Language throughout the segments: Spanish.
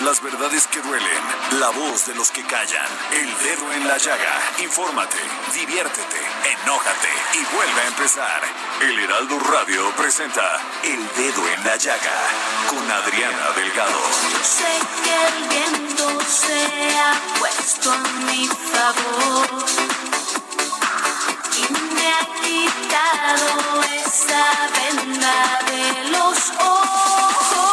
Las verdades que duelen. La voz de los que callan. El dedo en la llaga. Infórmate, diviértete, enójate y vuelve a empezar. El Heraldo Radio presenta El Dedo en la Llaga con Adriana Delgado. Sé que el viento se ha puesto a mi favor y me ha quitado esa venda de los ojos.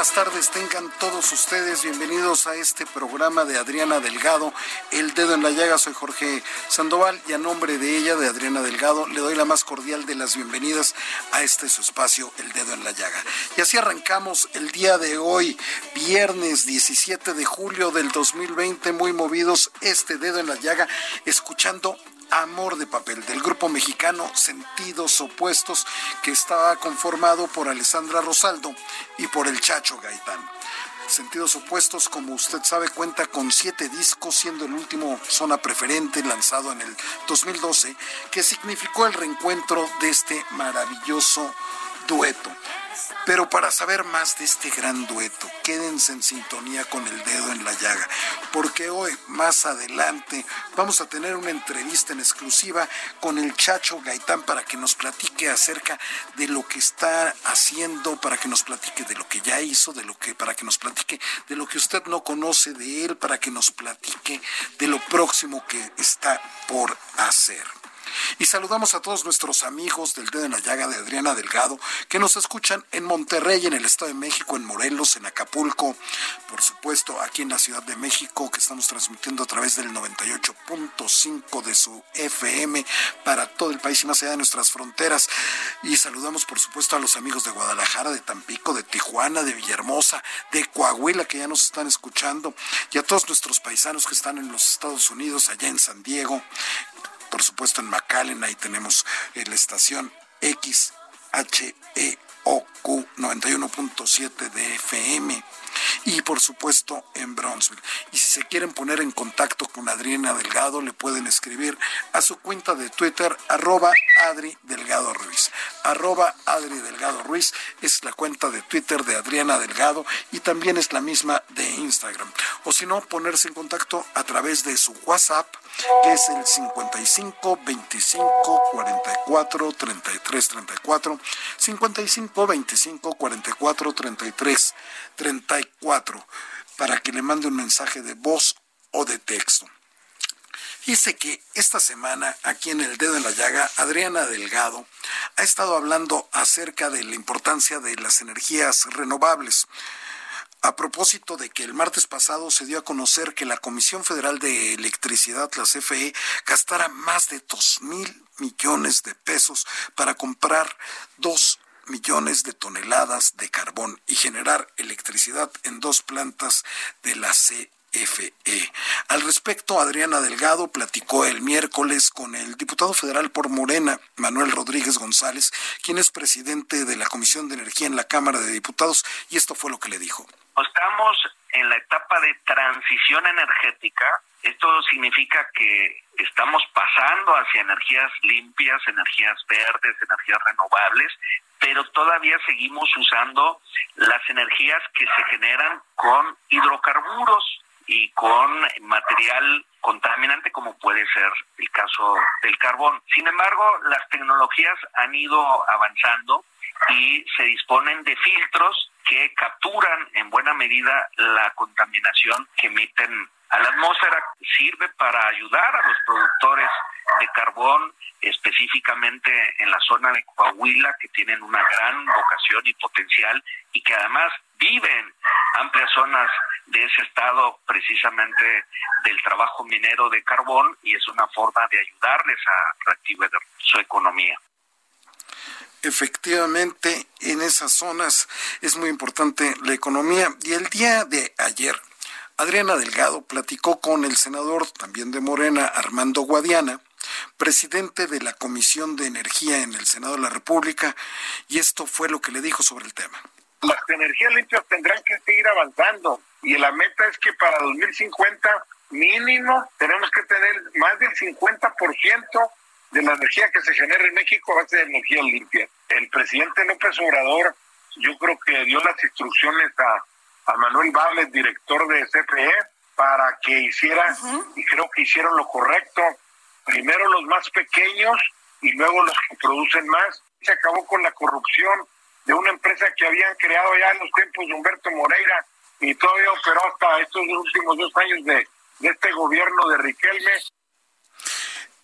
Buenas tardes tengan todos ustedes. Bienvenidos a este programa de Adriana Delgado, El Dedo en la Llaga. Soy Jorge Sandoval y a nombre de ella, de Adriana Delgado, le doy la más cordial de las bienvenidas a este su espacio, El Dedo en la Llaga. Y así arrancamos el día de hoy, viernes 17 de julio del 2020, muy movidos este Dedo en la Llaga, escuchando Amor de Papel, del grupo mexicano Sentidos Opuestos, que estaba conformado por Alessandra Rosaldo y por el Chacho Gaitán. Sentidos Opuestos, como usted sabe, cuenta con siete discos, siendo el último Zona Preferente, lanzado en el 2012, que significó el reencuentro de este maravilloso dueto. Pero para saber más de este gran dueto, quédense en sintonía con el dedo en la llaga, porque hoy, más adelante, vamos a tener una entrevista en exclusiva con el Chacho Gaitán para que nos platique acerca de lo que está haciendo, para que nos platique de lo que ya hizo, de lo que, para que nos platique de lo que usted no conoce de él, para que nos platique de lo próximo que está por hacer. Y saludamos a todos nuestros amigos del Dedo en la Llaga de Adriana Delgado, que nos escuchan en Monterrey, en el Estado de México, en Morelos, en Acapulco, por supuesto aquí en la Ciudad de México, que estamos transmitiendo a través del 98.5 de su FM para todo el país y más allá de nuestras fronteras. Y saludamos, por supuesto, a los amigos de Guadalajara, de Tampico, de Tijuana, de Villahermosa, de Coahuila, que ya nos están escuchando, y a todos nuestros paisanos que están en los Estados Unidos, allá en San Diego, por supuesto en McAllen, ahí tenemos eh, la estación XHEOQ 91.7 de FM y por supuesto en Brownsville. Y si se quieren poner en contacto con Adriana Delgado, le pueden escribir a su cuenta de Twitter, arroba Adri Delgado Ruiz. Arroba Adri Delgado Ruiz es la cuenta de Twitter de Adriana Delgado y también es la misma de Instagram. O si no, ponerse en contacto a través de su WhatsApp, que es el 55 25 44 33 34 55 25 44 33 34 para que le mande un mensaje de voz o de texto. Dice que esta semana, aquí en El Dedo en la Llaga, Adriana Delgado ha estado hablando acerca de la importancia de las energías renovables. A propósito de que el martes pasado se dio a conocer que la Comisión Federal de Electricidad, la CFE, gastara más de dos mil millones de pesos para comprar dos millones de toneladas de carbón y generar electricidad en dos plantas de la CFE. CFE. Al respecto, Adriana Delgado platicó el miércoles con el diputado federal por Morena, Manuel Rodríguez González, quien es presidente de la Comisión de Energía en la Cámara de Diputados, y esto fue lo que le dijo. Estamos en la etapa de transición energética. Esto significa que estamos pasando hacia energías limpias, energías verdes, energías renovables, pero todavía seguimos usando las energías que se generan con hidrocarburos y con material contaminante como puede ser el caso del carbón. Sin embargo, las tecnologías han ido avanzando y se disponen de filtros que capturan en buena medida la contaminación que emiten a la atmósfera. Sirve para ayudar a los productores de carbón, específicamente en la zona de Coahuila, que tienen una gran vocación y potencial y que además viven amplias zonas de ese estado precisamente del trabajo minero de carbón y es una forma de ayudarles a reactivar su economía. Efectivamente, en esas zonas es muy importante la economía. Y el día de ayer, Adriana Delgado platicó con el senador también de Morena, Armando Guadiana, presidente de la Comisión de Energía en el Senado de la República, y esto fue lo que le dijo sobre el tema. Las energías limpias tendrán que seguir avanzando y la meta es que para 2050 mínimo tenemos que tener más del 50% de la energía que se genera en México va a ser energía limpia. El presidente López Obrador, yo creo que dio las instrucciones a, a Manuel Bables, director de CFE, para que hiciera, y creo que hicieron lo correcto, primero los más pequeños y luego los que producen más. Se acabó con la corrupción de una empresa que habían creado ya en los tiempos de Humberto Moreira y todavía operó hasta estos últimos dos años de, de este gobierno de Riquelme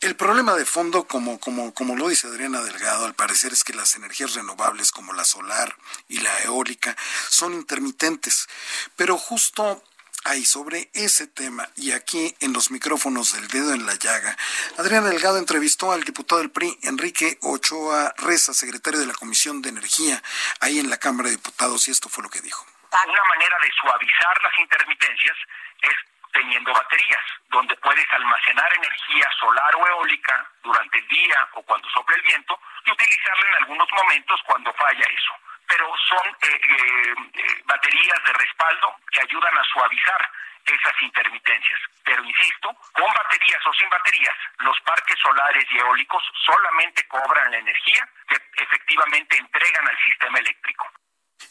el problema de fondo, como, como, como lo dice Adriana Delgado, al parecer es que las energías renovables como la solar y la eólica son intermitentes. Pero justo ahí sobre ese tema y aquí en los micrófonos del dedo en la llaga, Adriana Delgado entrevistó al diputado del PRI, Enrique Ochoa Reza, secretario de la Comisión de Energía, ahí en la Cámara de Diputados, y esto fue lo que dijo. Una manera de suavizar las intermitencias es teniendo baterías, donde puedes almacenar energía solar o eólica durante el día o cuando sopla el viento y utilizarla en algunos momentos cuando falla eso. Pero son eh, eh, eh, baterías de respaldo que ayudan a suavizar esas intermitencias. Pero insisto, con baterías o sin baterías, los parques solares y eólicos solamente cobran la energía que efectivamente entregan al sistema eléctrico.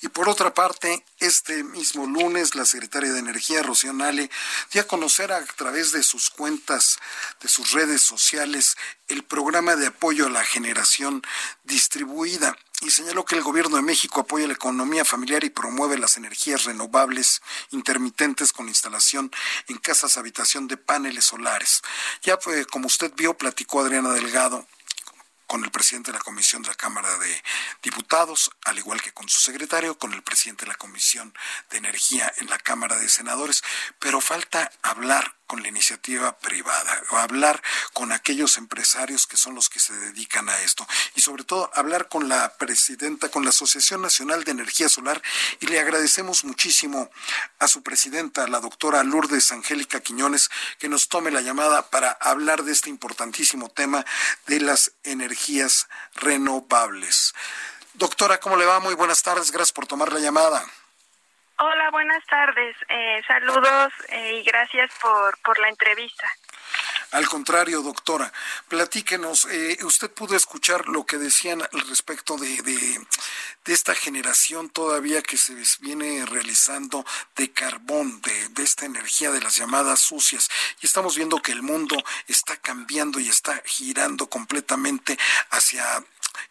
Y por otra parte, este mismo lunes, la secretaria de Energía, Rocío Nale, dio a conocer a través de sus cuentas, de sus redes sociales, el programa de apoyo a la generación distribuida y señaló que el gobierno de México apoya la economía familiar y promueve las energías renovables intermitentes con instalación en casas habitación de paneles solares. Ya pues, como usted vio, platicó Adriana Delgado con el presidente de la Comisión de la Cámara de Diputados, al igual que con su secretario, con el presidente de la Comisión de Energía en la Cámara de Senadores, pero falta hablar con la iniciativa privada, hablar con aquellos empresarios que son los que se dedican a esto y sobre todo hablar con la presidenta, con la Asociación Nacional de Energía Solar y le agradecemos muchísimo a su presidenta, la doctora Lourdes Angélica Quiñones, que nos tome la llamada para hablar de este importantísimo tema de las energías renovables. Doctora, ¿cómo le va? Muy buenas tardes, gracias por tomar la llamada. Hola, buenas tardes. Eh, saludos eh, y gracias por, por la entrevista. Al contrario, doctora, platíquenos, eh, usted pudo escuchar lo que decían al respecto de, de, esta generación todavía que se viene realizando de carbón, de, de esta energía de las llamadas sucias. Y estamos viendo que el mundo está cambiando y está girando completamente hacia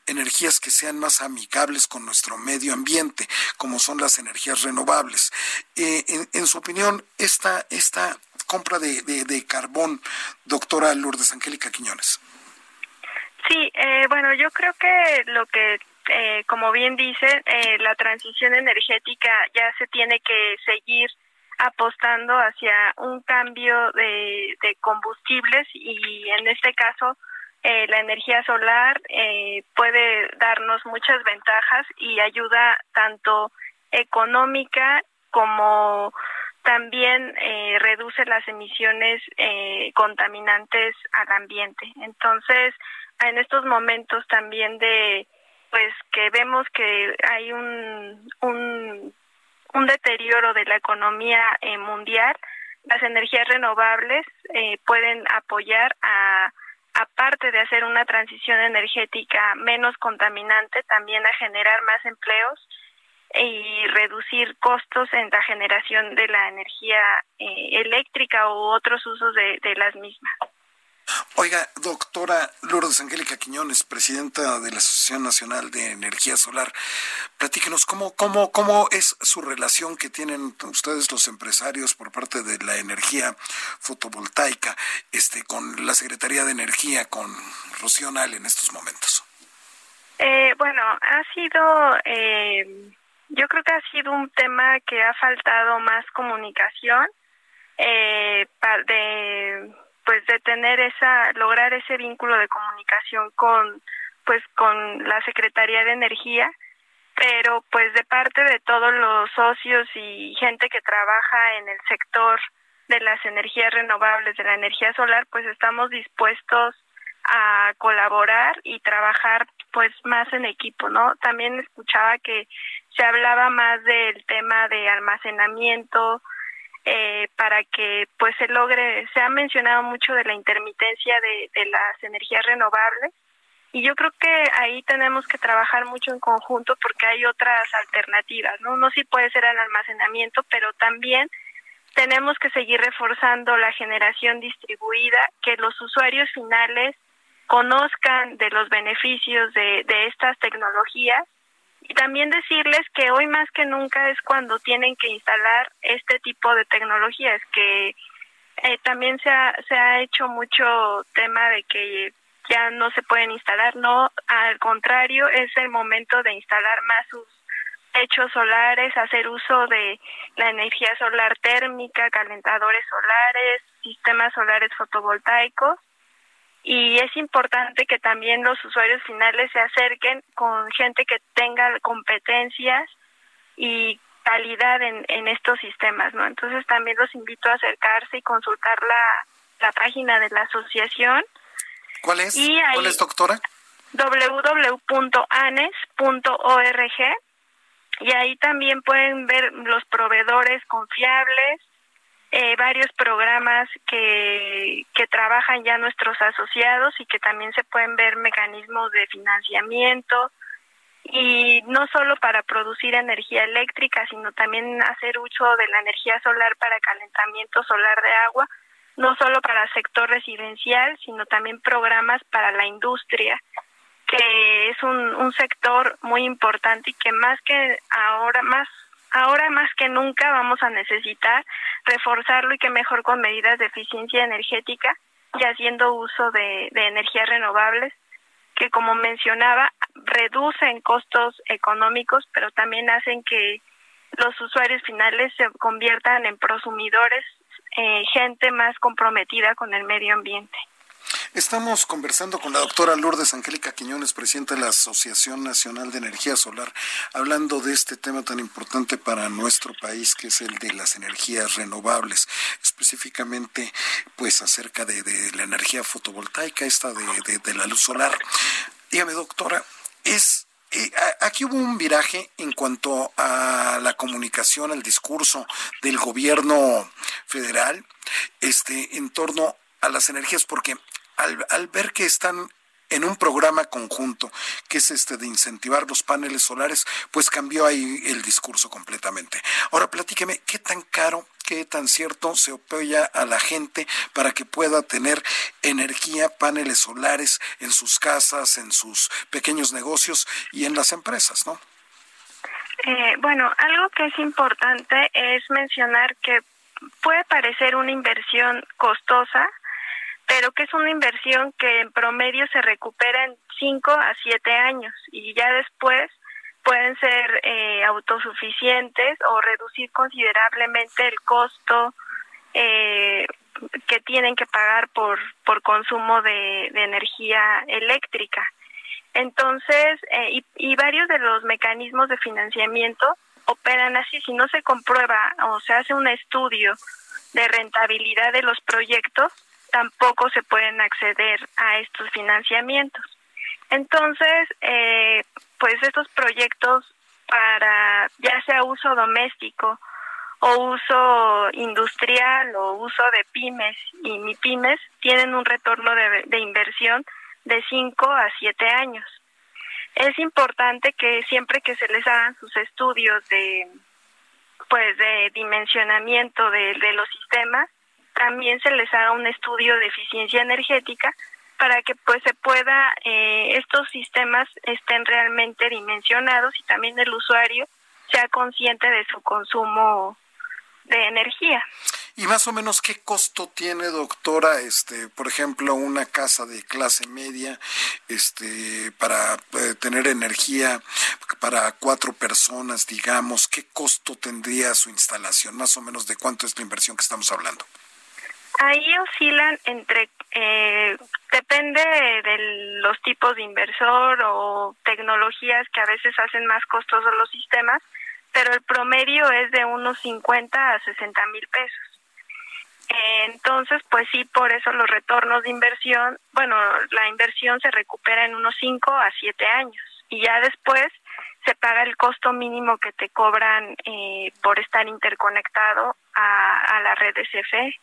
energías que sean más amigables con nuestro medio ambiente, como son las energías renovables. Eh, en, su opinión, esta, esta compra de, de, carbón, doctora Lourdes Angélica Quiñones. Sí, eh, bueno, yo creo que lo que, eh, como bien dice, la transición energética ya se tiene que seguir apostando hacia un cambio de combustibles y en este caso eh, la energía solar eh, puede darnos muchas ventajas y ayuda tanto económica como también eh, reduce las emisiones eh, contaminantes al ambiente. Entonces, en estos momentos también de, pues que vemos que hay un, un, un deterioro de la economía eh, mundial, las energías renovables eh, pueden apoyar a aparte de hacer una transición energética menos contaminante, también a generar más empleos y reducir costos en la generación de la energía eh, eléctrica u otros usos de, de las mismas. Oiga, doctora Lourdes Angélica Quiñones, presidenta de la Asociación Nacional de Energía Solar, platíquenos cómo, cómo, cómo es su relación que tienen ustedes los empresarios por parte de la energía fotovoltaica este, con la Secretaría de Energía, con Rocío Nal en estos momentos. Eh, bueno, ha sido, eh, yo creo que ha sido un tema que ha faltado más comunicación eh, de pues de tener esa lograr ese vínculo de comunicación con pues con la Secretaría de Energía pero pues de parte de todos los socios y gente que trabaja en el sector de las energías renovables de la energía solar pues estamos dispuestos a colaborar y trabajar pues más en equipo no también escuchaba que se hablaba más del tema de almacenamiento eh, para que pues se logre, se ha mencionado mucho de la intermitencia de, de las energías renovables y yo creo que ahí tenemos que trabajar mucho en conjunto porque hay otras alternativas, ¿no? No sí puede ser el almacenamiento, pero también tenemos que seguir reforzando la generación distribuida, que los usuarios finales conozcan de los beneficios de, de estas tecnologías y también decirles que hoy más que nunca es cuando tienen que instalar este tipo de tecnologías, que eh, también se ha, se ha hecho mucho tema de que ya no se pueden instalar, no, al contrario, es el momento de instalar más sus techos solares, hacer uso de la energía solar térmica, calentadores solares, sistemas solares fotovoltaicos y es importante que también los usuarios finales se acerquen con gente que tenga competencias y calidad en, en estos sistemas, ¿no? Entonces también los invito a acercarse y consultar la, la página de la asociación. ¿Cuál es? ¿Cuál es, doctora? www.anes.org y ahí también pueden ver los proveedores confiables, eh, varios programas que, que trabajan ya nuestros asociados y que también se pueden ver mecanismos de financiamiento y no solo para producir energía eléctrica, sino también hacer uso de la energía solar para calentamiento solar de agua, no solo para el sector residencial, sino también programas para la industria, que es un, un sector muy importante y que más que ahora, más ahora más que nunca vamos a necesitar reforzarlo y que mejor con medidas de eficiencia energética y haciendo uso de, energías renovables que como mencionaba reducen costos económicos pero también hacen que los usuarios finales se conviertan en prosumidores eh, gente más comprometida con el medio ambiente. Estamos conversando con la doctora Lourdes Angélica Quiñones, presidenta de la Asociación Nacional de Energía Solar, hablando de este tema tan importante para nuestro país, que es el de las energías renovables, específicamente pues acerca de, la energía fotovoltaica, esta de, de, de la luz solar. Dígame, doctora, es eh, aquí hubo un viraje en cuanto a la comunicación, al discurso del gobierno federal, este, en torno a las energías, porque al, ver que están en un programa conjunto, que es este de incentivar los paneles solares, pues cambió ahí el discurso completamente. Ahora platíqueme, ¿qué tan caro, qué tan cierto se apoya a la gente para que pueda tener energía, paneles solares en sus casas, en sus pequeños negocios y en las empresas, ¿no? Eh, bueno, algo que es importante es mencionar que puede parecer una inversión costosa, pero que es una inversión que en promedio se recupera en 5 a 7 años y ya después pueden ser eh, autosuficientes o reducir considerablemente el costo eh, que tienen que pagar por, por consumo de, energía eléctrica. Entonces, eh, y, y varios de los mecanismos de financiamiento operan así. Si no se comprueba o se hace un estudio de rentabilidad de los proyectos, tampoco se pueden acceder a estos financiamientos. Entonces, eh, pues estos proyectos para ya sea uso doméstico o uso industrial o uso de pymes y mi pymes tienen un retorno de, inversión de 5 a 7 años. Es importante que siempre que se les hagan sus estudios de pues de dimensionamiento de los sistemas, también se les haga un estudio de eficiencia energética para que pues se pueda eh, estos sistemas estén realmente dimensionados y también el usuario sea consciente de su consumo de energía. Y más o menos qué costo tiene, doctora, este, por ejemplo, una casa de clase media, este, para eh, tener energía para cuatro personas, digamos, qué costo tendría su instalación, más o menos de cuánto es la inversión que estamos hablando. Ahí oscilan entre, eh, depende de los tipos de inversor o tecnologías que a veces hacen más costosos los sistemas, pero el promedio es de unos 50 a 60 mil pesos. Entonces, pues sí, por eso los retornos de inversión, bueno, la inversión se recupera en unos 5 a 7 años y ya después se paga el costo mínimo que te cobran eh, por estar interconectado a, a la red de CFE.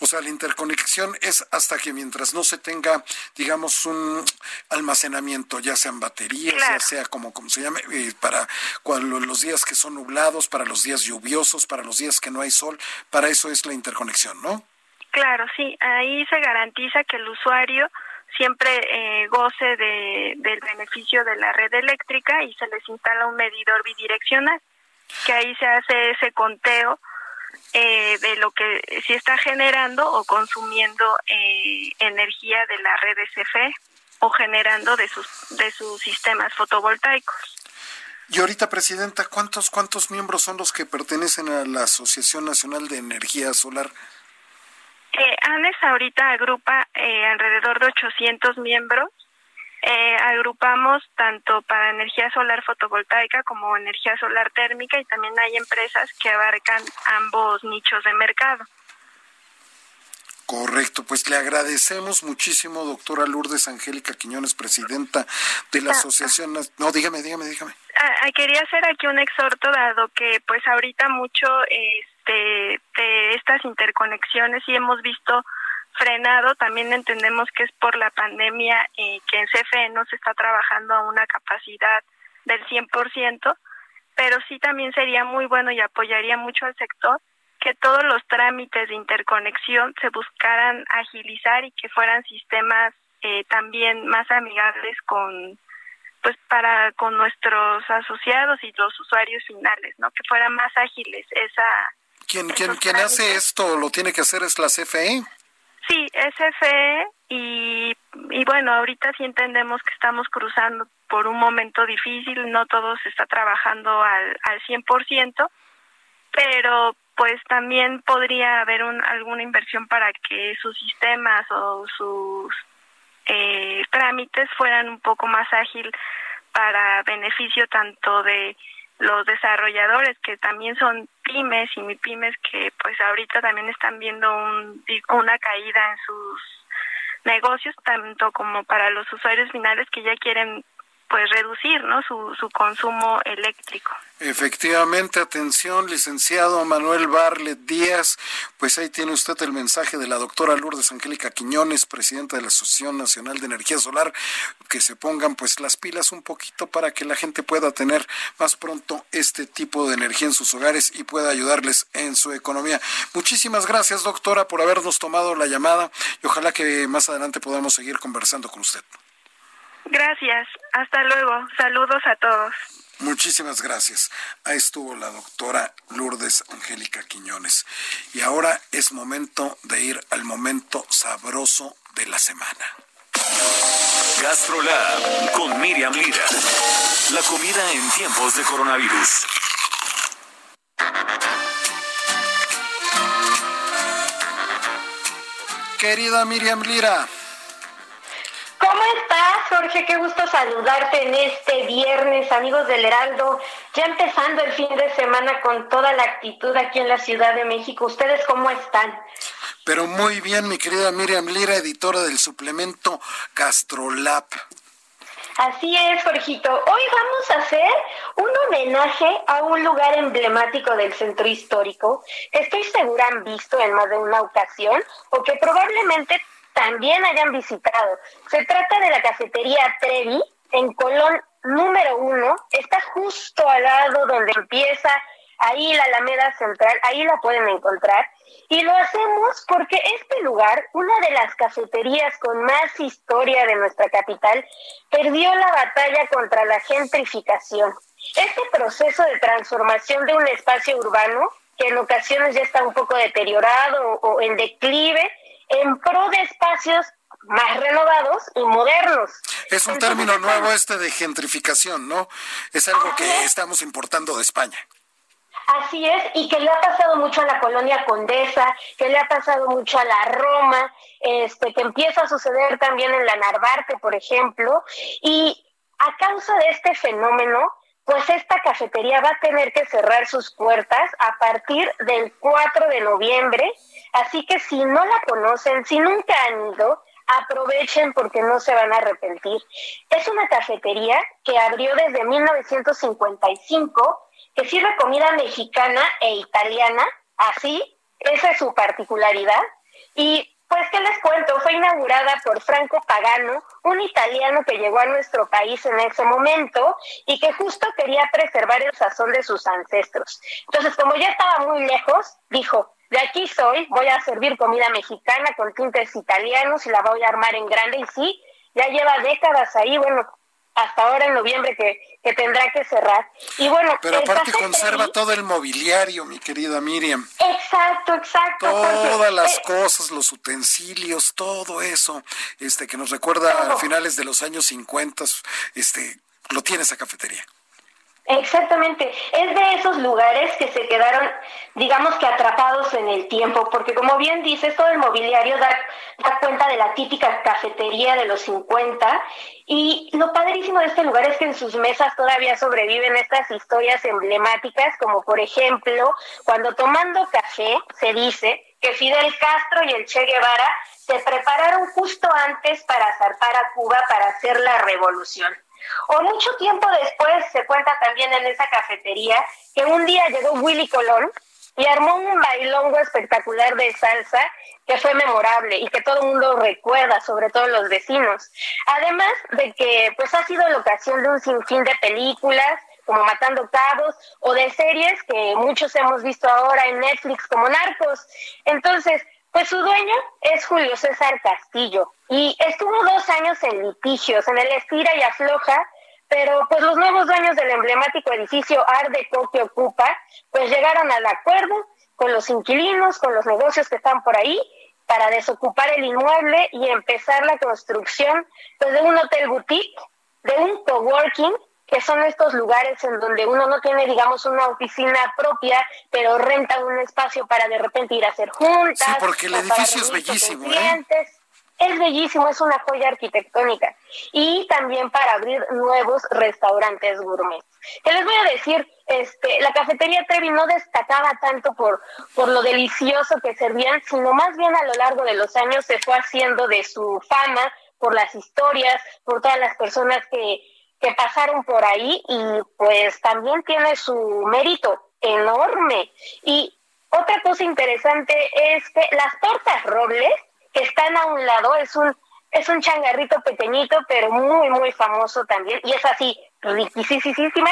O sea, la interconexión es hasta que mientras no se tenga, digamos, un almacenamiento, ya sean baterías, Claro. ya sea como, como se llame, eh, para cuando, los días que son nublados, para los días lluviosos, para los días que no hay sol, para eso es la interconexión, ¿no? Claro, sí, ahí se garantiza que el usuario siempre eh, goce de, del beneficio de la red eléctrica y se les instala un medidor bidireccional, que ahí se hace ese conteo eh, de lo que si está generando o consumiendo eh, energía de la red SFE o generando de sus de sus sistemas fotovoltaicos. Y ahorita, Presidenta, ¿cuántos, cuántos miembros son los que pertenecen a la Asociación Nacional de Energía Solar? Eh, ANES ahorita agrupa eh, alrededor de 800 miembros. Eh, agrupamos tanto para energía solar fotovoltaica como energía solar térmica y también hay empresas que abarcan ambos nichos de mercado. Correcto, pues le agradecemos muchísimo, doctora Lourdes Angélica Quiñones, presidenta de la Ah, Asociación... Nas- No, dígame, dígame, dígame. Ah, ah, quería hacer aquí un exhorto dado que pues ahorita mucho este de estas interconexiones y hemos visto frenado, también entendemos que es por la pandemia que en CFE no se está trabajando a una capacidad del 100%, pero sí también sería muy bueno y apoyaría mucho al sector que todos los trámites de interconexión se buscaran agilizar y que fueran sistemas eh, también más amigables con pues para con nuestros asociados y los usuarios finales, ¿no? Que fueran más ágiles esa ¿Quién, quién, quién hace esto, lo tiene que hacer es la? CFE? Sí, SFE y, y bueno, ahorita sí entendemos que estamos cruzando por un momento difícil, no todo se está trabajando al, al 100%, pero pues también podría haber un, alguna inversión para que sus sistemas o sus eh, trámites fueran un poco más ágil para beneficio tanto de los desarrolladores que también son pymes y mi pymes que pues ahorita también están viendo un, una caída en sus negocios tanto como para los usuarios finales que ya quieren pues reducir no su, su consumo eléctrico Efectivamente, atención, licenciado Manuel Barlet Díaz. Pues ahí tiene usted el mensaje de la doctora Lourdes Angélica Quiñones, presidenta de la Asociación Nacional de Energía Solar, que se pongan pues las pilas un poquito para que la gente pueda tener más pronto este tipo de energía en sus hogares y pueda ayudarles en su economía. Muchísimas gracias, doctora, por habernos tomado la llamada y ojalá que más adelante podamos seguir conversando con usted. Gracias hasta luego saludos a todos Muchísimas gracias. Ahí estuvo la doctora Lourdes Angélica Quiñones. Y ahora es momento de ir al momento sabroso de la semana. GastroLab con Miriam Lira. La comida en tiempos de coronavirus. Querida Miriam Lira, ¿Cómo estás, Jorge? Qué gusto saludarte en este viernes, amigos del Heraldo. Ya empezando el fin de semana con toda la actitud aquí en la Ciudad de México. ¿Ustedes cómo están? Pero muy bien, mi querida Miriam Lira, editora del suplemento Gastrolab. Así es, Jorgito. Hoy vamos a hacer un homenaje a un lugar emblemático del centro histórico que estoy segura han visto en más de una ocasión o que probablemente también hayan visitado. Se trata de la cafetería Trevi en Colón número uno. Está justo al lado donde empieza ahí la Alameda Central, ahí la pueden encontrar. Y lo hacemos porque este lugar, una de las cafeterías con más historia de nuestra capital, perdió la batalla contra la gentrificación. Este proceso de transformación de un espacio urbano, que en ocasiones ya está un poco deteriorado o en declive, en pro de espacios más renovados y modernos. Es un término nuevo este de gentrificación, ¿no? Es algo que estamos importando de España. Así es, y que le ha pasado mucho a la colonia Condesa, que le ha pasado mucho a la Roma, este, que empieza a suceder también en la Narvarte, por ejemplo, y a causa de este fenómeno, pues esta cafetería va a tener que cerrar sus puertas a partir del 4 de noviembre, así que si no la conocen, si nunca han ido, aprovechen porque no se van a arrepentir. Es una cafetería que abrió desde 1955, que sirve comida mexicana e italiana, así, esa es su particularidad, y pues, ¿qué les cuento? Fue inaugurada por Franco Pagano, un italiano que llegó a nuestro país en ese momento y que justo quería preservar el sazón de sus ancestros. Entonces, como ya estaba muy lejos, dijo, de aquí soy, voy a servir comida mexicana con tintes italianos y la voy a armar en grande y sí, ya lleva décadas ahí, bueno, hasta ahora en noviembre que, que tendrá que cerrar. Y bueno, pero aparte conserva todo el mobiliario, mi querida Miriam. Exacto, exacto. Todas las eh, cosas, los utensilios, todo eso, este que nos recuerda a finales de los años 50, este, lo tiene esa cafetería. Exactamente, es de esos lugares que se quedaron, digamos que atrapados en el tiempo, porque como bien dices, todo el mobiliario da, cuenta de la típica cafetería de los 50 y lo padrísimo de este lugar es que en sus mesas todavía sobreviven estas historias emblemáticas, como por ejemplo, cuando tomando café se dice que Fidel Castro y el Che Guevara se prepararon justo antes para zarpar a Cuba para hacer la revolución. O mucho tiempo después se cuenta también en esa cafetería que un día llegó Willy Colón y armó un bailongo espectacular de salsa que fue memorable y que todo el mundo recuerda, sobre todo los vecinos. Además de que pues ha sido la ocasión de un sinfín de películas como Matando Cabos o de series que muchos hemos visto ahora en Netflix como Narcos. Entonces, pues su dueño es Julio César Castillo y estuvo dos años en litigios, en el estira y afloja, pero pues los nuevos dueños del emblemático edificio Art Deco que ocupa, pues llegaron al acuerdo con los inquilinos, con los negocios que están por ahí, para desocupar el inmueble y empezar la construcción pues, de un hotel boutique, de un coworking que son estos lugares en donde uno no tiene, digamos, una oficina propia, pero renta un espacio para de repente ir a hacer juntas. Sí, porque el edificio es bellísimo, ¿eh? Es bellísimo, es una joya arquitectónica. Y también para abrir nuevos restaurantes gourmet. Que les voy a decir, este, la cafetería Trevi no destacaba tanto por, por lo delicioso que servían, sino más bien a lo largo de los años se fue haciendo de su fama por las historias, por todas las personas que, que pasaron por ahí y pues también tiene su mérito enorme. Y otra cosa interesante es que las tortas robles que están a un lado es un es un changarrito pequeñito pero muy muy famoso también y es así riquísima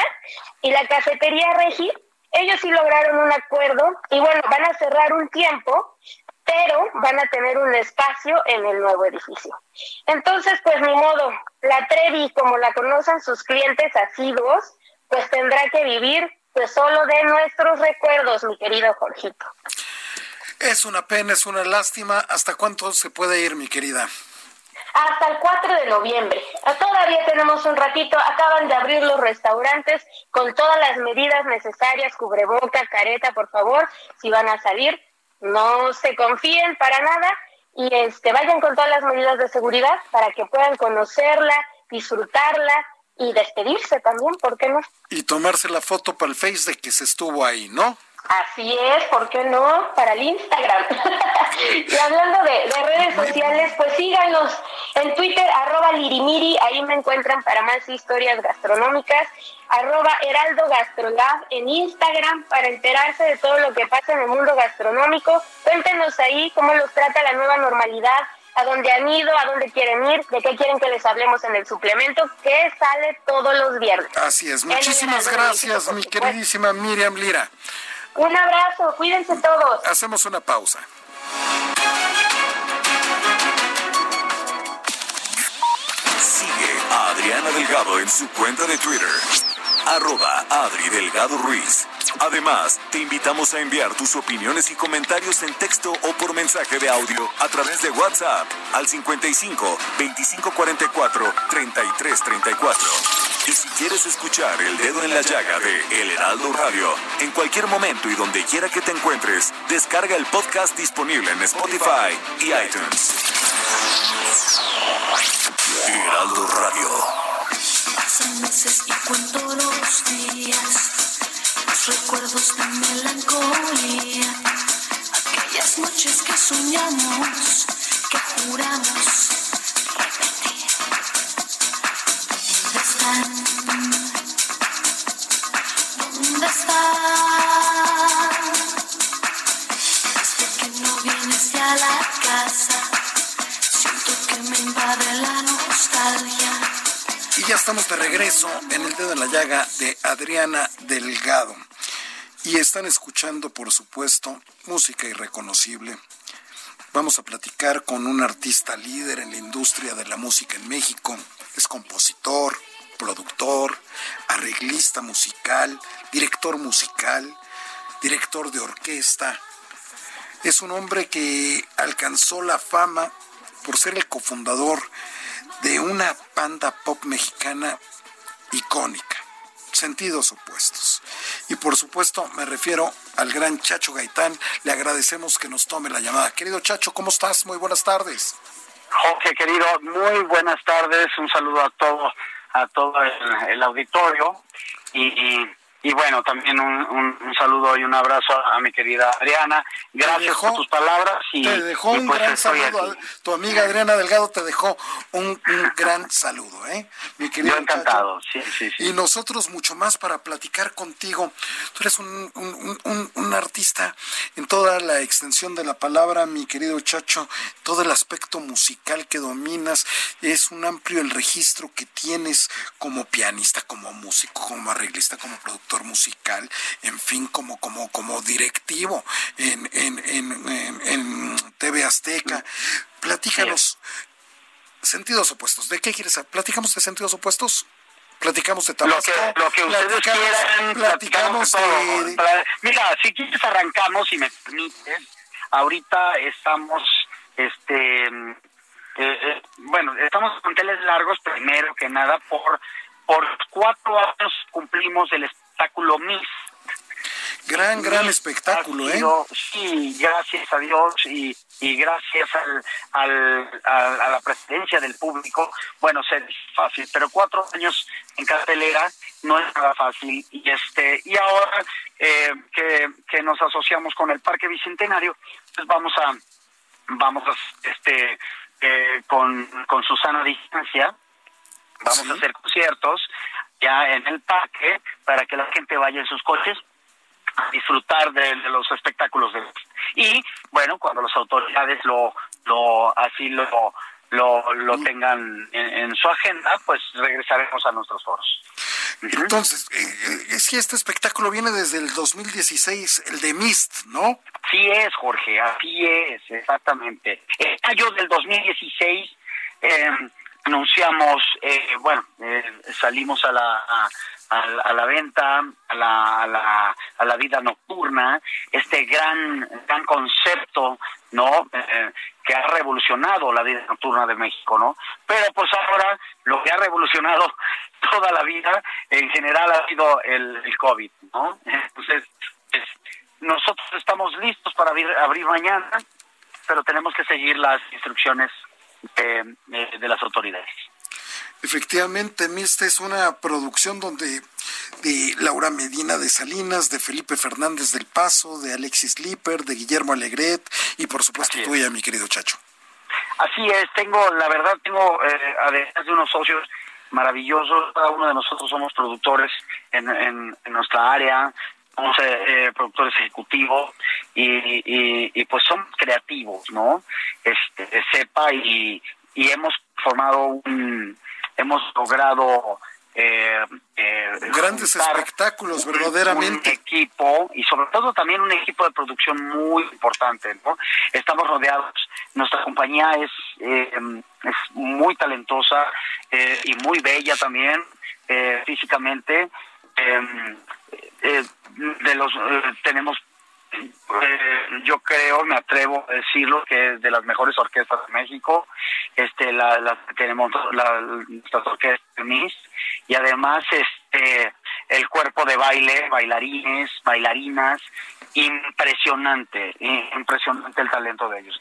y la cafetería Regi ellos sí lograron un acuerdo y bueno van a cerrar un tiempo pero van a tener un espacio en el nuevo edificio. Entonces, pues ni modo, la Trevi, como la conocen sus clientes asiduos, pues tendrá que vivir pues solo de nuestros recuerdos, mi querido Jorgito. Es una pena, es una lástima. ¿Hasta cuánto se puede ir, mi querida? Hasta el 4 de noviembre. Todavía tenemos un ratito. Acaban de abrir los restaurantes con todas las medidas necesarias, cubreboca, careta, por favor, si van a salir no se confíen para nada y este vayan con todas las medidas de seguridad para que puedan conocerla, disfrutarla y despedirse también, ¿por qué no? Y tomarse la foto para el Face de que se estuvo ahí, ¿no? Así es, ¿por qué no? Para el Instagram. y hablando de, de, redes sociales, pues síganos en Twitter, arroba lirimiri, ahí me encuentran para más historias gastronómicas, arroba heraldo gastrolab en Instagram para enterarse de todo lo que pasa en el mundo gastronómico. Cuéntenos ahí cómo los trata la nueva normalidad, a dónde han ido, a dónde quieren ir, de qué quieren que les hablemos en el suplemento que sale todos los viernes. Así es, muchísimas gracias, mi queridísima Miriam Lira. Un abrazo, cuídense todos. Hacemos una pausa. Sigue a Adriana Delgado en su cuenta de Twitter, arroba Adri Delgado Ruiz. Además, te invitamos a enviar tus opiniones y comentarios en texto o por mensaje de audio a través de WhatsApp al 55 2544 3334. Y si quieres escuchar El Dedo en la Llaga de El Heraldo Radio, en cualquier momento y donde quiera que te encuentres, descarga el podcast disponible en Spotify y iTunes. Heraldo Radio. Pasan meses y cuento los días, los recuerdos de melancolía, aquellas noches que soñamos, que juramos de Adriana Delgado. Y están escuchando, por supuesto, música irreconocible. Vamos a platicar con un artista líder en la industria de la música en México. Es compositor, productor, arreglista musical, director musical, director de orquesta. Es un hombre que alcanzó la fama por ser el cofundador de una banda pop mexicana icónica, sentidos opuestos. Y por supuesto me refiero al gran Chacho Gaitán. Le agradecemos que nos tome la llamada. Querido Chacho, ¿cómo estás? Muy buenas tardes. Jorge, querido, muy buenas tardes. Un saludo a todo, a todo el, el auditorio. Y, y, y, bueno, también un, un, un, saludo y un abrazo a, mi querida Adriana. Gracias dejó, por tus palabras. Y, te dejó y un pues gran saludo. Tu amiga Adriana Delgado te dejó un, un gran saludo, ¿eh? Mi querido Yo encantado, sí, sí, sí. Y nosotros mucho más para platicar contigo. Tú eres un, un, un, un, artista en toda la extensión de la palabra, mi querido Chacho, todo el aspecto musical que dominas. Es un amplio el registro que tienes como pianista, como músico, como arreglista, como productor musical, en fin, como, como, como directivo en, en, en, en, en TV Azteca. Platícanos. Sentidos opuestos. ¿De qué quieres? ¿Platicamos de sentidos opuestos? platicamos de Tabasco, lo que, lo que ustedes platicamos, quieran, platicamos platicamos de... todo. Mira, si quieres arrancamos, si me permites. Ahorita estamos, este, eh, eh, bueno, estamos con teles largos primero que nada por por cuatro años cumplimos el espectáculo Miss. Gran, gran espectáculo, ¿eh? Sí, gracias a Dios y, y gracias al, al, a, a, la presidencia del público, bueno, ser fácil, pero cuatro años en cartelera no es nada fácil y este y ahora eh, que, que nos asociamos con el Parque Bicentenario, pues vamos a vamos a este eh, con, con Susana Distancia, vamos Sí. a hacer conciertos ya en el parque para que la gente vaya en sus coches a disfrutar de, de los espectáculos de y bueno cuando las autoridades lo lo así lo lo, lo tengan en, en su agenda pues regresaremos a nuestros foros. Entonces, eh, eh, si este espectáculo viene desde el 2016, el de Mist, ¿no? Así es, Jorge, así es, exactamente. En mayo del 2016 eh, anunciamos, eh, bueno, eh, salimos a la, a, a, la venta, a la, a, la, a la vida nocturna, este gran, gran concepto, ¿no? Eh, que ha revolucionado la vida nocturna de México, ¿no? Pero pues ahora lo que ha revolucionado toda la vida en general ha sido el, el COVID, ¿no? Entonces, pues, nosotros estamos listos para abrir, abrir mañana, pero tenemos que seguir las instrucciones de las autoridades. Efectivamente, esta es una producción donde de Laura Medina de Salinas, de Felipe Fernández del Paso, de Alexis Lipper, de Guillermo Alegret y por supuesto tuya, mi querido Chacho. Así es, tengo, la verdad, tengo, eh, además de unos socios maravillosos, cada uno de nosotros somos productores en, en, nuestra área, somos eh, eh, productores ejecutivos y, y, pues somos creativos, ¿no? Este, sepa y, y hemos formado un, hemos logrado eh, eh, grandes espectáculos verdaderamente un equipo y sobre todo también un equipo de producción muy importante no estamos rodeados nuestra compañía es eh, es muy talentosa eh, y muy bella también físicamente de los tenemos eh, yo creo, me atrevo a decirlo, que es de las mejores orquestas de México. Este, la, la tenemos la, nuestras orquestas de y además este el cuerpo de baile, bailarines, bailarinas, impresionante, impresionante el talento de ellos.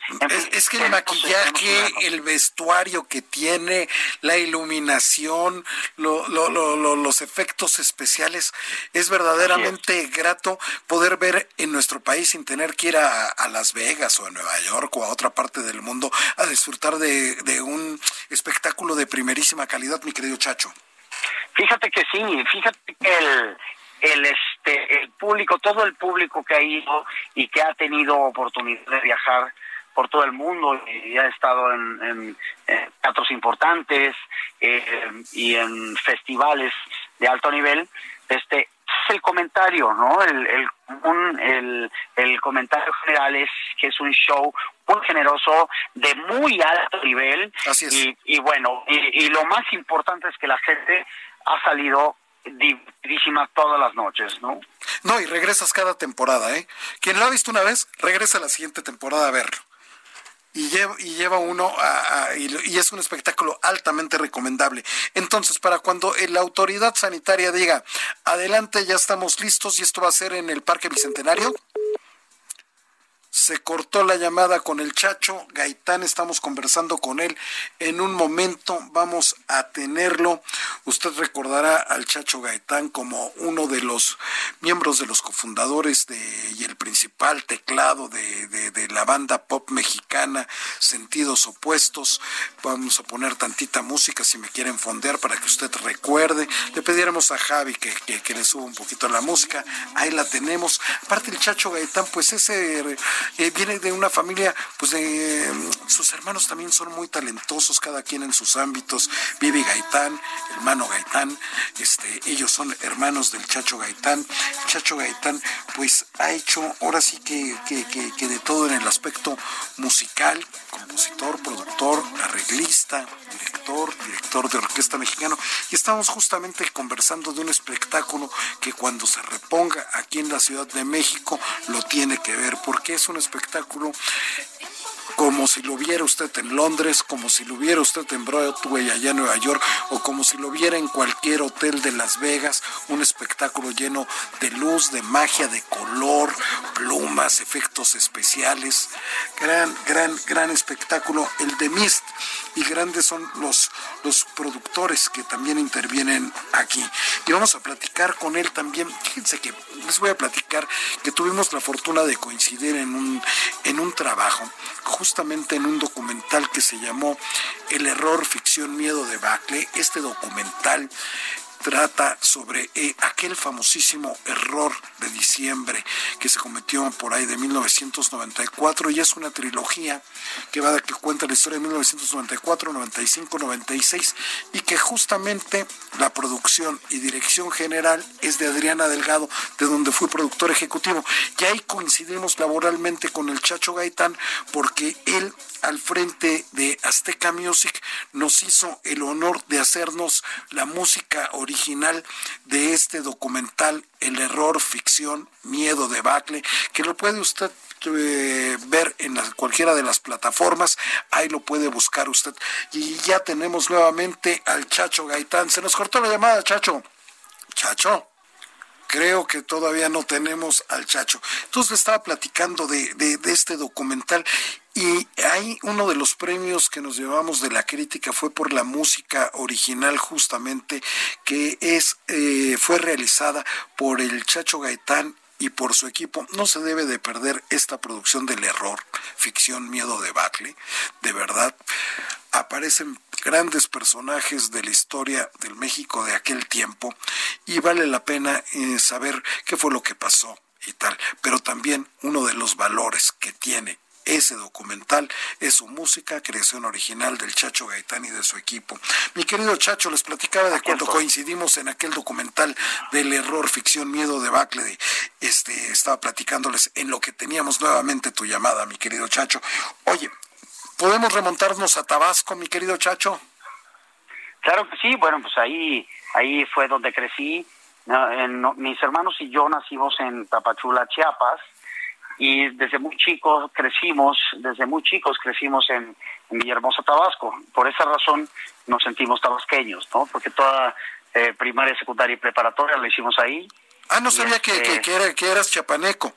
es, que el maquillaje, el vestuario que tiene, la iluminación, los efectos especiales, es verdaderamente grato poder ver en nuestro país sin tener que ir a, Las Vegas o a Nueva York o a otra parte del mundo a disfrutar de, de un espectáculo de primerísima calidad, mi querido Chacho. Fíjate que sí, fíjate que el, el este el público, todo el público que ha ido y que ha tenido oportunidad de viajar por todo el mundo y ha estado en, teatros importantes eh, y en festivales de alto nivel, este es el comentario, ¿no? El, el, el, comentario general es que es un show muy generoso, de muy alto nivel. Y, y bueno, y, y lo más importante es que la gente ha salido divertidísima todas las noches, ¿no? No, y regresas cada temporada, ¿eh? Quien lo ha visto una vez, regresa la siguiente temporada a verlo. Y lleva, y lleva uno a, y, es un espectáculo altamente recomendable. Entonces, para cuando la autoridad sanitaria diga, adelante, ya estamos listos y esto va a ser en el Parque Bicentenario, se cortó la llamada con el Chacho Gaitán, estamos conversando con él en un momento, vamos a tenerlo. Usted recordará al Chacho Gaitán como uno de los miembros de los cofundadores de, y el principal teclado de, de, la banda pop mexicana Sentidos Opuestos. Vamos a poner tantita música si me quieren fondear para que usted recuerde. Le pidiéramos a Javi que, que, le suba un poquito la música, ahí la tenemos. Aparte el Chacho Gaitán, pues ese eh, viene de una familia, pues de sus hermanos también son muy talentosos, cada quien en sus ámbitos. Vivi Gaitán, hermano Gaitán, este, ellos son hermanos del Chacho Gaitán. Chacho Gaitán, pues ha hecho ahora sí que, que, que de todo en el aspecto musical, compositor, productor, arreglista, director, director de orquesta mexicano. Y estamos justamente conversando de un espectáculo que cuando se reponga aquí en la Ciudad de México lo tiene que ver, porque es un espectáculo como si lo viera usted en Londres, como si lo viera usted en Broadway allá en Nueva York, o como si lo viera en cualquier hotel de Las Vegas, un espectáculo lleno de luz, de magia, de color, plumas, efectos especiales. Gran, gran, gran espectáculo, el de Mist. Y grandes son los, los productores que también intervienen aquí. Y vamos a platicar con él también. Fíjense que les voy a platicar que tuvimos la fortuna de coincidir en un, en un trabajo justamente en un documental que se llamó El error, ficción, miedo de Bacle. Este documental trata sobre eh, aquel famosísimo error de diciembre que se cometió por ahí de 1994 y es una trilogía que va a que cuenta la historia de 1994, 95, 96 y que justamente la producción y dirección general es de Adriana Delgado, de donde fui productor ejecutivo. Y ahí coincidimos laboralmente con el Chacho Gaitán porque él al frente de Azteca Music nos hizo el honor de hacernos la música original de este documental El error, ficción, miedo, debacle, que lo puede usted eh, ver en cualquiera de las plataformas, ahí lo puede buscar usted. Y ya tenemos nuevamente al Chacho Gaitán. Se nos cortó la llamada, Chacho. Chacho creo que todavía no tenemos al Chacho. Entonces le estaba platicando de, de, este documental Y hay uno de los premios que nos llevamos de la crítica fue por la música original justamente que es eh, fue realizada por el Chacho Gaitán y por su equipo. No se debe de perder esta producción del error, ficción, miedo de Bacle, de verdad. Aparecen grandes personajes de la historia del México de aquel tiempo y vale la pena eh, saber qué fue lo que pasó y tal. Pero también uno de los valores que tiene ese documental es su música, creación original del Chacho Gaitán y de su equipo. Mi querido Chacho, les platicaba de cuando coincidimos en aquel documental del error, ficción, miedo, debacle. De, este, estaba platicándoles en lo que teníamos nuevamente tu llamada, mi querido Chacho. Oye, ¿podemos remontarnos a Tabasco, mi querido Chacho? Claro que sí, bueno, pues ahí, ahí fue donde crecí. mis hermanos y yo nacimos en Tapachula, Chiapas y desde muy chicos crecimos, desde muy chicos crecimos en, Villahermosa, Tabasco. Por esa razón nos sentimos tabasqueños, ¿no? Porque toda eh, primaria, secundaria y preparatoria la hicimos ahí. Ah, no sabía que, este que, que, eras chapaneco.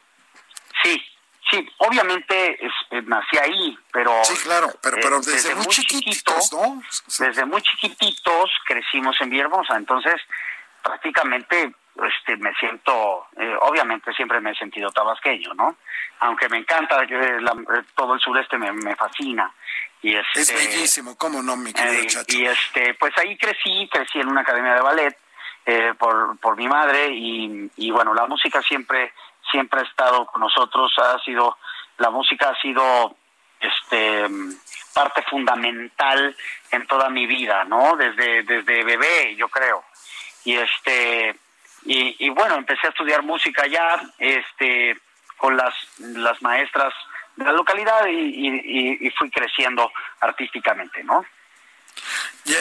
Sí, sí, obviamente eh, nací ahí, pero... Sí, claro, pero, pero eh, desde, muy chiquititos, ¿no? Desde muy chiquititos crecimos en Villahermosa, entonces prácticamente este me siento eh, obviamente siempre me he sentido tabasqueño no aunque me encanta que eh, todo el sureste me, me fascina. Y este, es bellísimo cómo no mi querido eh, chacho y este pues ahí crecí crecí en una academia de ballet por por mi madre y, y bueno la música siempre siempre ha estado con nosotros ha sido la música ha sido este parte fundamental en toda mi vida no desde desde bebé yo creo. Y este y, bueno, empecé a estudiar música ya, este, con las, las maestras de la localidad y, fui creciendo artísticamente, ¿no? Ya,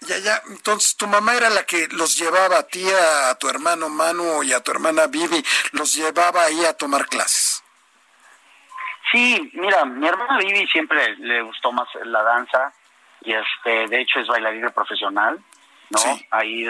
ya, ya, entonces tu mamá era la que los llevaba a ti, a tu hermano Manu y a tu hermana Vivi, los llevaba ahí a tomar clases. Sí, mira, mi hermana Vivi siempre le gustó más la danza y este, de hecho es bailarina profesional ¿no? Ahí,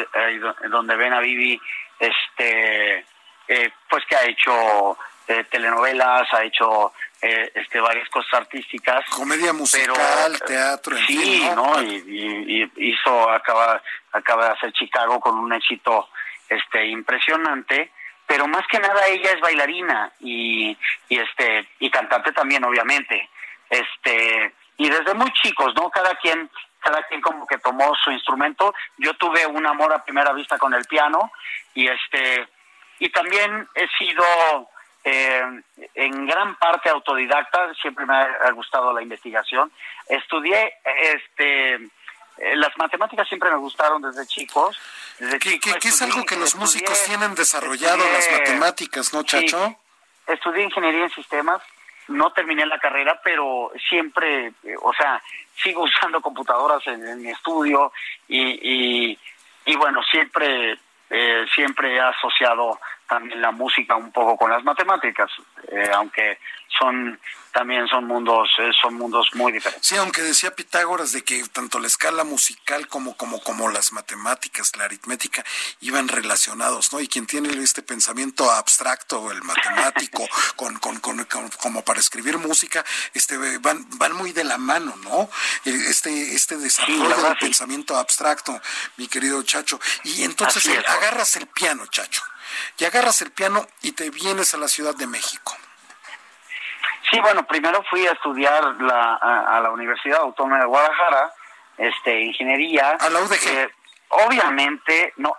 donde ven a Vivi, este, eh, pues que ha hecho eh, telenovelas, ha hecho eh, este varias cosas artísticas. Comedia musical, teatro, en sí, ¿no? Y, hizo, acaba, acaba de hacer Chicago con un éxito este impresionante pero más que nada ella es bailarina y, y este y cantante también obviamente este y desde muy chicos no cada quien cada quien como que tomó su instrumento. Yo tuve un amor a primera vista con el piano y este y también he sido eh, en gran parte autodidacta, siempre me ha gustado la investigación. Estudié este eh, las matemáticas siempre me gustaron desde chicos. Desde ¿Qué, es algo que los músicos tienen desarrollado, las matemáticas, no, Chacho? estudié ingeniería en sistemas no terminé la carrera, pero siempre, eh, o sea, sigo usando computadoras en, mi estudio y, y, y, bueno, siempre, eh, siempre he asociado también la música un poco con las matemáticas, eh, aunque son también son mundos eh, son mundos muy diferentes. Sí, aunque decía Pitágoras de que tanto la escala musical como como como las matemáticas, la aritmética iban relacionados, ¿no? Y quien tiene este pensamiento abstracto, el matemático, con, con, con, como para escribir música, este van van muy de la mano, ¿no? Este este desarrollo del pensamiento abstracto, mi querido Chacho. Y entonces agarras el piano, Chacho y agarras el piano y te vienes a la Ciudad de México. Sí, bueno, primero fui a estudiar la, a, la Universidad Autónoma de Guadalajara, este, ingeniería. A la UDG. Eh, obviamente, no,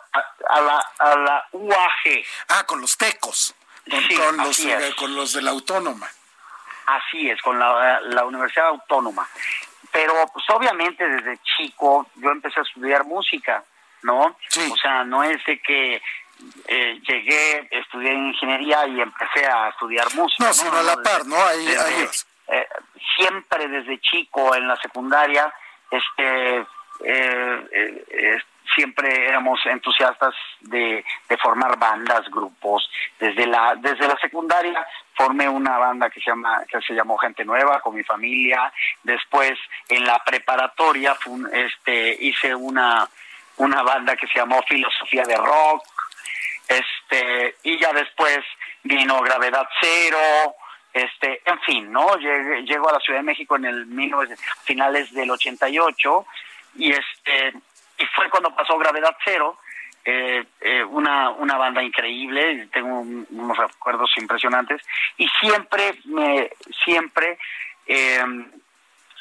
a, la, a la UAG. Ah, con los tecos, con, los, eh, con los de la Autónoma. Así es, con la, la Universidad Autónoma. Pero, pues obviamente desde chico yo empecé a estudiar música, ¿no? Sí. O sea, no es de que eh, llegué, estudié ingeniería y empecé a estudiar música. No, sino a la par, ¿no? Ahí, eh, siempre desde chico en la secundaria, este, eh, siempre éramos entusiastas de, formar bandas, grupos. Desde la, desde la secundaria formé una banda que se llama, que se llamó Gente Nueva con mi familia. Después en la preparatoria este, hice una, una banda que se llamó Filosofía de Rock este y ya después vino Gravedad Cero, este, en fin, ¿no? Llego a la Ciudad de México en el 19, finales del 88 y este y fue cuando pasó Gravedad Cero, eh, eh, una, una banda increíble, tengo unos recuerdos impresionantes y siempre me siempre em,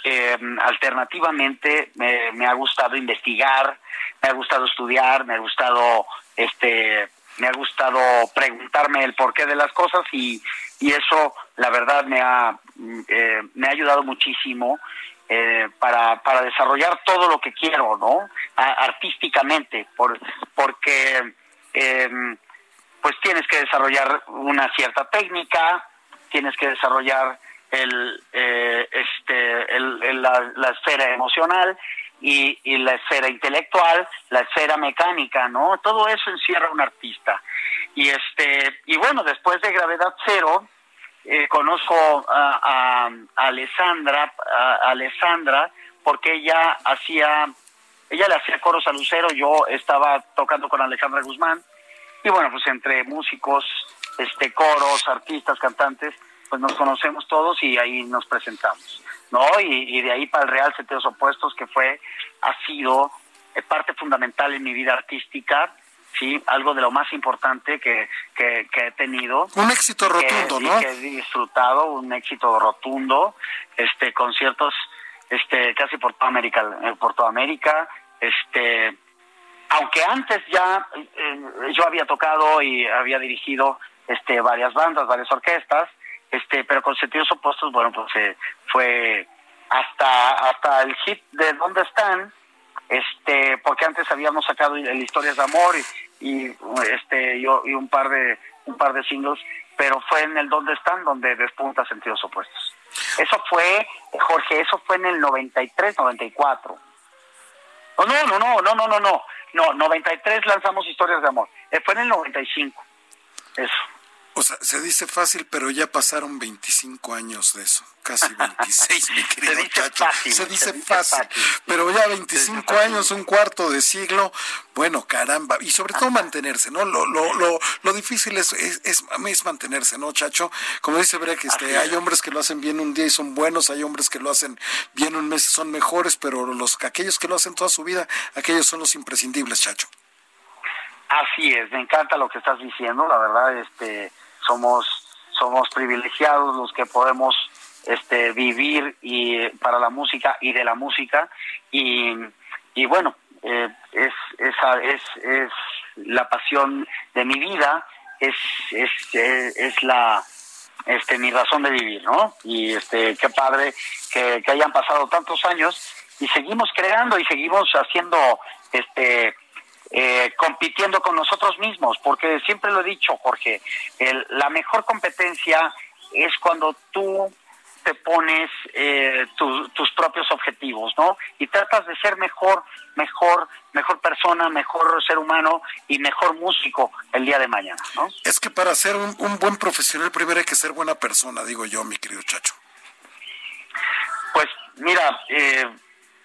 em, alternativamente me, me, ha gustado investigar, me ha gustado estudiar, me ha gustado este me ha gustado preguntarme el porqué de las cosas y, y eso la verdad me ha eh, me ha ayudado muchísimo eh, para, para desarrollar todo lo que quiero, ¿no? artísticamente, por, porque em, pues tienes que desarrollar una cierta técnica, tienes que desarrollar el, eh, este, el, la, la, esfera emocional y, y, la esfera intelectual, la esfera mecánica, ¿no? Todo eso encierra un artista. Y este y bueno, después de Gravedad Cero, eh, conozco a, Alessandra, a Alessandra, porque ella hacía, ella le hacía coros a Lucero, yo estaba tocando con Alejandra Guzmán, y bueno, pues entre músicos, este coros, artistas, cantantes, pues nos conocemos todos y ahí nos presentamos, ¿no? Y, de ahí para el Real Sentidos Opuestos, que fue, ha sido eh, parte fundamental en mi vida artística, sí, algo de lo más importante que, que, he tenido. Un éxito rotundo, ¿no? Que he disfrutado, un éxito rotundo, este, conciertos, este, casi por toda América, eh, por toda América, este, aunque antes ya eh, yo había tocado y había dirigido, este, varias bandas, varias orquestas, este, pero con sentidos opuestos, bueno, pues eh, fue hasta, hasta el hit de ¿Dónde están? este porque antes habíamos sacado historias de amor y, este y, un par de un par de singles pero fue en el dónde están donde despunta sentidos opuestos. Eso fue Jorge eso fue en el 93 94 no no no no no no no no no 93 lanzamos historias de amor. Eh, fue en el 95 eso sea, se dice fácil, pero ya pasaron 25 años de eso, casi 26, mi querido se Chacho. se dice fácil, pero ya 25 años, un cuarto de siglo, bueno, caramba, y sobre todo mantenerse, ¿no? Lo, lo, lo, lo difícil es, es, es, mantenerse, ¿no, Chacho? Como dice Breck, este, hay hombres que lo hacen bien un día y son buenos, hay hombres que lo hacen bien un mes y son mejores, pero los aquellos que lo hacen toda su vida, aquellos son los imprescindibles, Chacho. Así es, me encanta lo que estás diciendo, la verdad, este somos somos privilegiados los que podemos este vivir y para la música y de la música. Y, y bueno eh, es esa es, es la pasión de mi vida es es, es la este mi razón de vivir no y este qué padre que hayan pasado tantos años y seguimos creando y seguimos haciendo este eh, compitiendo con nosotros mismos, porque siempre lo he dicho, Jorge, la mejor competencia es cuando tú te pones eh, tus propios objetivos, ¿no? Y tratas de ser mejor, mejor, mejor persona, mejor ser humano y mejor músico el día de mañana, ¿no? Es que para ser un, un buen profesional primero hay que ser buena persona, digo yo, mi querido Chacho. Pues mira, eh,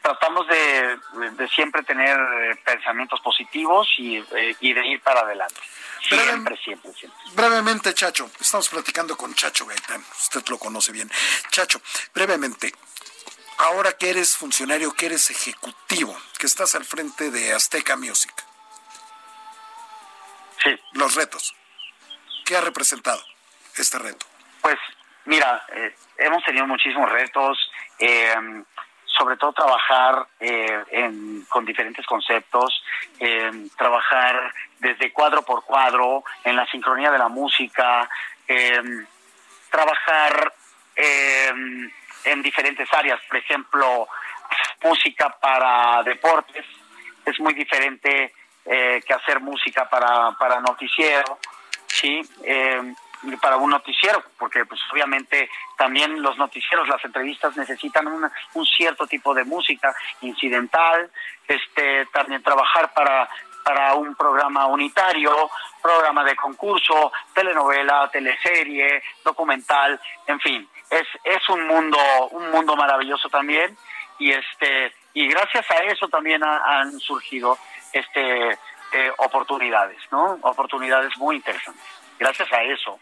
tratamos de, siempre tener eh, pensamientos positivos y, eh, y, de ir para adelante. Siempre, siempre, siempre. Brevemente, Chacho, estamos platicando con Chacho Gaitán, usted lo conoce bien. Chacho, brevemente, ahora que eres funcionario, que eres ejecutivo, que estás al frente de Azteca Music. Sí. Los retos. ¿Qué ha representado este reto? Pues, mira, eh, hemos tenido muchísimos retos. Eh, sobre todo trabajar eh, con diferentes conceptos, eh, trabajar desde cuadro por cuadro, en la sincronía de la música, eh, trabajar en diferentes áreas, por ejemplo, música para deportes, es muy diferente que hacer música para, para noticiero, ¿sí? Para un noticiero, porque pues obviamente también los noticieros, las entrevistas necesitan un cierto tipo de música incidental, este también trabajar para para un programa unitario, programa de concurso, telenovela, teleserie, documental, en fin, es es un mundo un mundo maravilloso también y este y gracias a eso también han surgido este eh, oportunidades, ¿no? Oportunidades muy interesantes gracias a eso.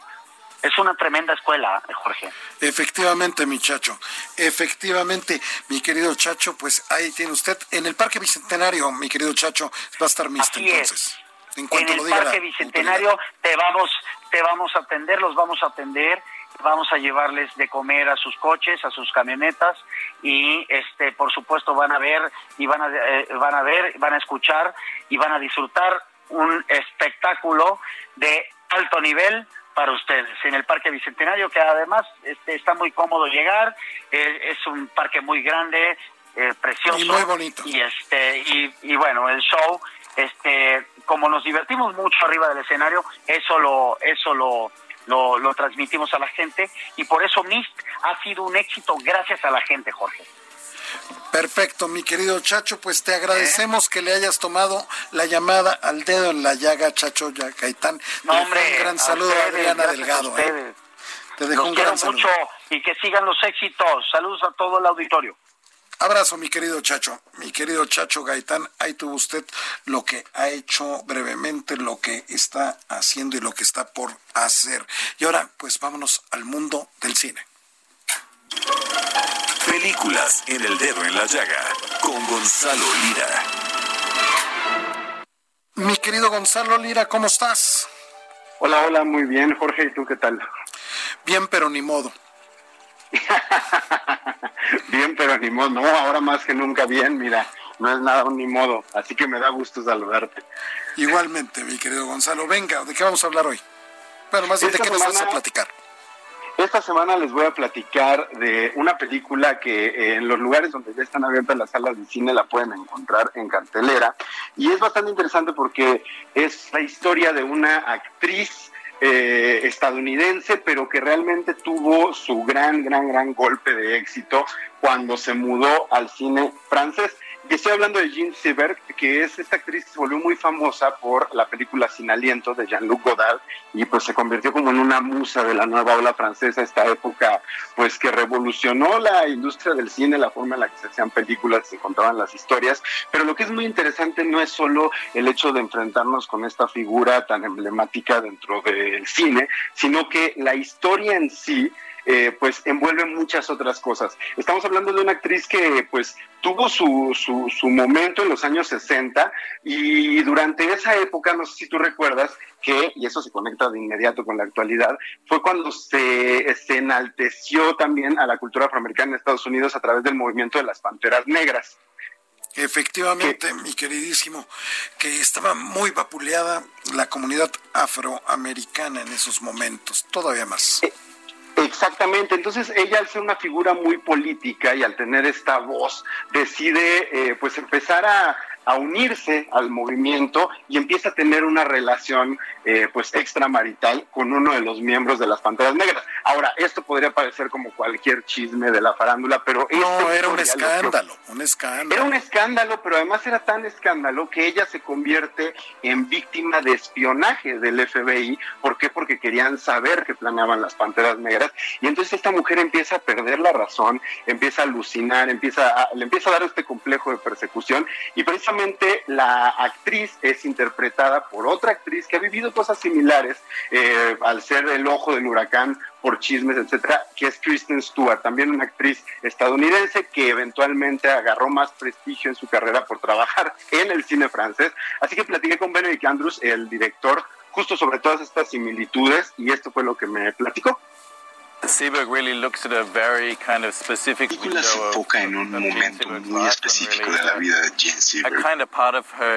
es una tremenda escuela, Jorge. Efectivamente, mi chacho. Efectivamente, mi querido Chacho, pues ahí tiene usted. En el Parque Bicentenario, mi querido Chacho, va a estar Mist Así es. entonces. En En el Parque Bicentenario te vamos, te vamos a atender, los vamos a atender, vamos a llevarles de comer a sus coches, a sus camionetas y este por supuesto van a ver y van a eh, van a ver, van a escuchar y van a disfrutar un espectáculo de alto nivel para ustedes. En el Parque Bicentenario que además este, está muy cómodo llegar, eh, es un parque muy grande, eh, precioso. Y muy bonito. y este y, y bueno el show este como nos divertimos mucho arriba del escenario eso lo eso lo lo, lo transmitimos a la gente. Y por eso Mist ha sido un éxito gracias a la gente Jorge Perfecto, mi querido Chacho, pues te agradecemos que le hayas tomado la llamada al dedo en la llaga, Chacho ya Gaitán. no Te hombre un gran saludo a ustedes, Adriana gracias a Delgado. ¿eh? Te dejo los un quiero gran saludo. mucho y que sigan los éxitos saludos a todo el auditorio Abrazo, mi querido Chacho. Mi querido Chacho Gaitán, ahí tuvo usted lo que ha hecho brevemente, lo que está haciendo y lo que está por hacer. Y ahora, pues vámonos al mundo del cine. Películas en el dedo en la llaga con Gonzalo Lira. Mi querido Gonzalo Lira, ¿cómo estás? Hola, hola, muy bien, Jorge, ¿y tú qué tal? Bien, pero ni modo. bien, pero ni modo, no, ahora más que nunca bien, mira, no es nada ni modo, así que me da gusto saludarte. Igualmente, mi querido Gonzalo. Venga, ¿de qué vamos a hablar hoy? Bueno, más bien, ¿de qué nos vas a platicar? Esta semana les voy a platicar de una película que eh, en los lugares donde ya están abiertas las salas de cine la pueden encontrar en cartelera y es bastante interesante porque es la historia de una actriz eh, estadounidense pero que realmente tuvo su gran, gran, gran golpe de éxito cuando se mudó al cine francés. Estoy hablando de Jean Seberg, que es esta actriz que se volvió muy famosa por la película Sin Aliento de Jean-Luc Godard y pues se convirtió como en una musa de la nueva ola francesa, esta época pues que revolucionó la industria del cine, la forma en la que se hacían películas, se contaban las historias, pero lo que es muy interesante no es solo el hecho de enfrentarnos con esta figura tan emblemática dentro del cine, sino que la historia en sí eh, pues envuelve muchas otras cosas. Estamos hablando de una actriz que pues tuvo su, su, su momento en los años 60 y durante esa época, no sé si tú recuerdas, que, y eso se conecta de inmediato con la actualidad, fue cuando se, se enalteció también a la cultura afroamericana en Estados Unidos a través del movimiento de las Panteras Negras. Efectivamente, mi queridísimo, que estaba muy vapuleada la comunidad afroamericana en esos momentos, todavía más. Exactamente, entonces ella al ser una figura muy política y al tener esta voz decide eh, pues empezar a, a unirse al movimiento y empieza a tener una relación eh, pues extramarital con uno de los miembros de las Panteras Negras. Ahora, esto podría parecer como cualquier chisme de la farándula, pero... No, este era un que- escándalo, un escándalo. era un escándalo, pero además era tan escándalo que ella se convierte en víctima de espionaje del FBI. ¿Por qué? Porque querían saber qué planeaban las Panteras Negras. Y entonces esta mujer empieza a perder la razón, empieza a alucinar, empieza a- le empieza a dar este complejo de persecución. Y precisamente la actriz es interpretada por otra actriz que ha vivido cosas similares eh, al ser el ojo del huracán por chismes, etcétera, que es Kristen Stewart, también una actriz estadounidense que eventualmente agarró más prestigio en su carrera por trabajar en el cine francés. Así que platiqué con Benedict Andrews, el director, justo sobre todas estas similitudes y esto fue lo que me platicó. La película se enfoca en un momento muy específico de la vida de Jane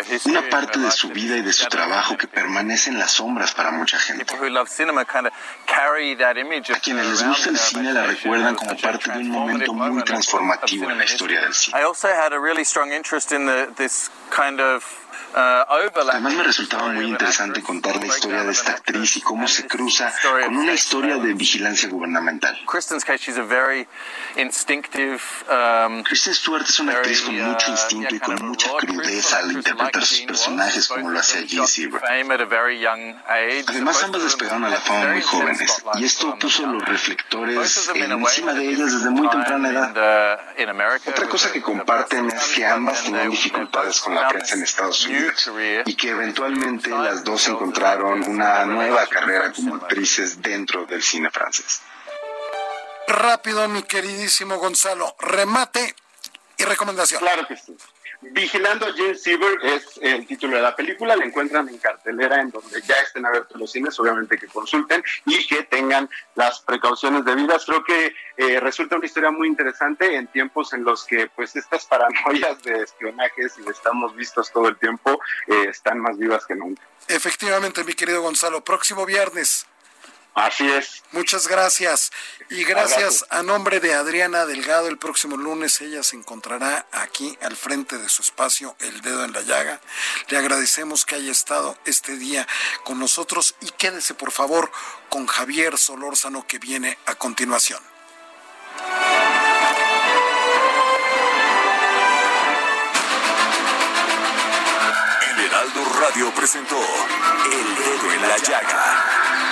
history. Una parte de su vida y de su trabajo que permanece en las sombras para mucha gente. People who love cinema kind of carry that image of A quienes les gusta el cine la recuerdan como parte de un momento muy transformativo en la historia del cine. Uh. Además me resultaba muy interesante contar la historia de esta actriz y cómo se cruza con una historia de vigilancia gubernamental. Um, Kristen Stewart es una actriz con mucho instinto y con mucha crudeza al interpretar sus personajes como lo hacía Jane Seberg. fame at a very young age. Además, ambas despegaron a la fama muy jóvenes y esto puso los reflectores encima de ellas desde muy temprana edad. uh, Otra cosa que comparten es que ambas tenían dificultades con la prensa en Estados vida y que eventualmente las dos encontraron una nueva carrera como actrices dentro del cine francés. Rápido, mi queridísimo Gonzalo, remate y recomendación. Claro que sí. Vigilando a Jane Siever es el título de la película, la encuentran en cartelera en donde ya estén abiertos los cines, obviamente que consulten y que tengan las precauciones debidas. Creo que eh, resulta una historia muy interesante en tiempos en los que pues estas paranoias de espionajes y de estamos vistos todo el tiempo eh, están más vivas que nunca. Efectivamente, mi querido Gonzalo, próximo viernes. Así es. Muchas gracias. Y gracias a nombre de Adriana Delgado, el próximo lunes ella se encontrará aquí al frente de su espacio, El Dedo en la Llaga. Le agradecemos que haya estado este día con nosotros y quédese por favor con Javier Solórzano que viene a continuación. El Heraldo Radio presentó El Dedo en la Llaga